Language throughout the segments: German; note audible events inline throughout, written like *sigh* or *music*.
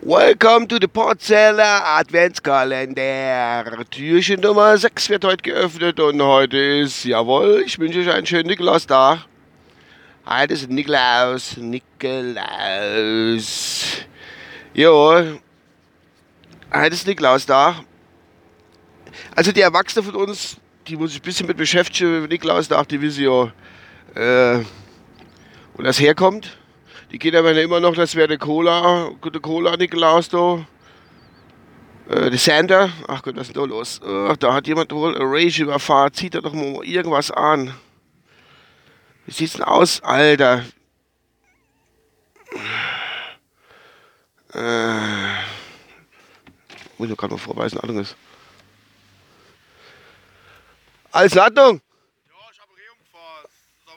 Welcome to the Porzeller Adventskalender. Türchen Nummer 6 wird heute geöffnet und heute ist, jawohl, ich wünsche euch einen schönen Nikolaus da. Heute ist Nikolaus, Nikolaus. Jo, heute ist Nikolaus da. Also die Erwachsenen von uns, die muss sich ein bisschen mit beschäftigen, Nikolaus nach die Vision, äh, wo das herkommt. Die Kinder werden immer noch, das wäre der Cola, gute Cola Nikolaus da. Äh, der Sander, ach Gott, was ist denn da los? Ach, da hat jemand wohl ein Rage überfahren, zieht er doch mal irgendwas an. Wie sieht's denn aus, Alter? Äh, muss ich gerade mal vorweisen, alles. Alles in Ordnung? Ja, ich habe Reh umgefahren. Ist aber nichts passiert.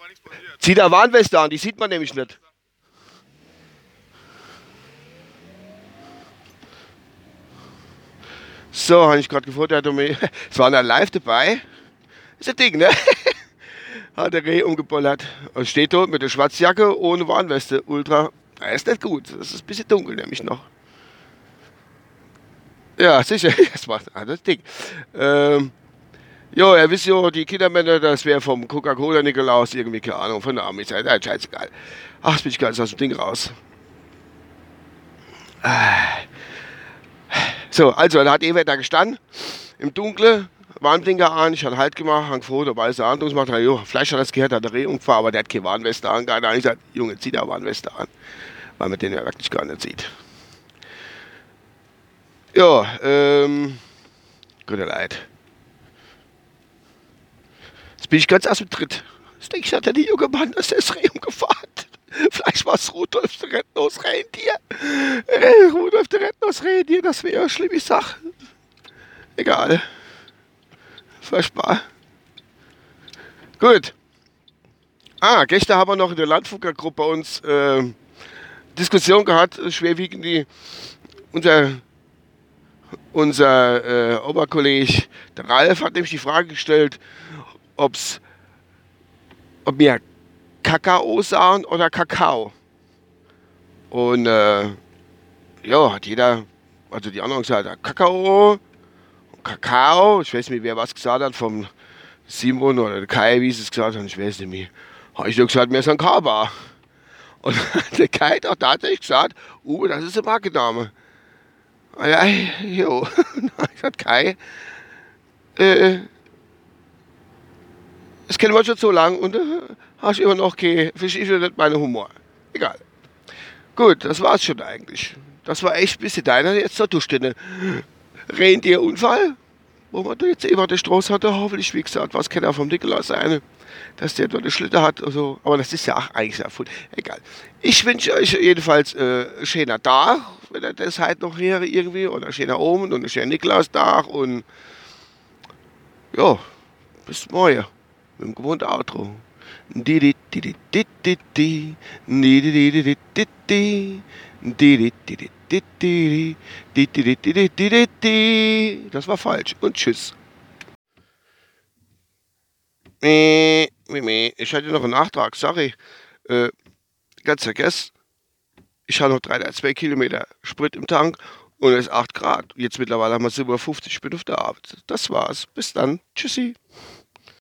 Zieh da Warnweste an, die sieht man nämlich nicht. So, habe ich gerade gefunden, er mir, es war einer live dabei. Ist ein Ding, ne? *laughs* Hat der Reh umgebollert. Und steht dort mit der Schwarzjacke ohne Warnweste. Ultra. Das ist nicht gut. Das ist ein bisschen dunkel, nämlich noch. Ja, sicher. *laughs* Das macht alles dick. Ähm, Jo, ihr wisst ja, die Kindermänner, das wäre vom Coca-Cola Nikolaus irgendwie, keine Ahnung, von der Amis. Ja, scheißegal. Ach, jetzt bin ich ganz aus dem Ding raus. So, also, da hat Ewert da gestanden, im Dunkeln, Warnblinker an, ich hatte Halt gemacht, hang froh, der weiße Hand gemacht, jo, vielleicht hat das gehört, hat er Reh umgefahren, aber der hat keine Warnweste an, gar nicht. Ich gesagt, Junge, zieh da Warnweste an, weil man den ja wirklich gar nicht sieht. Ja, ähm, guter Leid. Bin ich ganz aus dem Tritt. Das denke ich, hat der junge Mann, dass der ist Reh umgefahren. Vielleicht war es Rudolf der Rentners Rentier. Rudolf der Rentners Rentier, das wäre eine schlimme Sache. Egal. Furchtbar. Gut. Ah, gestern haben wir noch in der Landfunkergruppe bei uns äh, Diskussion gehabt, schwerwiegend die unser unser äh, Oberkolleg, Ralf, hat nämlich die Frage gestellt, ob's, ob wir Kakao sagen oder Kakao. Und äh, ja, hat jeder, also die anderen gesagt, Kakao, Kakao, ich weiß nicht, wer was gesagt hat, vom Simon oder der Kai, wie sie es gesagt haben, ich weiß nicht mehr. Habe ich nur gesagt, ist ein Kaba. Und *laughs* der Kai hat auch tatsächlich gesagt, uh, das ist ein Markenname. Ah Ja, jo. *laughs* ich gesagt, Kai, äh, das kennen wir schon so lang und äh, hast immer noch kein, verstehst du nicht meinen Humor. Egal. Gut, das war's schon eigentlich. Das war echt ein bisschen deiner jetzt zur Durchstände. Rentierunfall, wo man da jetzt eben der Straße hatte, hoffentlich, wie gesagt, was kennt er vom Nikolaus sein, dass der dort eine Schlitter hat, also, aber das ist ja auch eigentlich sehr gut. Egal. Ich wünsche euch jedenfalls äh, schöner Tag, wenn ihr das halt noch wäre irgendwie, oder schöner Omen und ein schöner Nikolaustag und ja, bis morgen mit dem gewohnten Outro. Das war falsch. Und tschüss. Ich hatte noch einen Nachtrag, sorry. Äh, ganz vergessen. Ich habe noch 3,2 Kilometer Sprit im Tank und es ist 8 Grad. Jetzt mittlerweile haben wir 57, ich bin auf der Arbeit. Das war's. Bis dann. Tschüssi.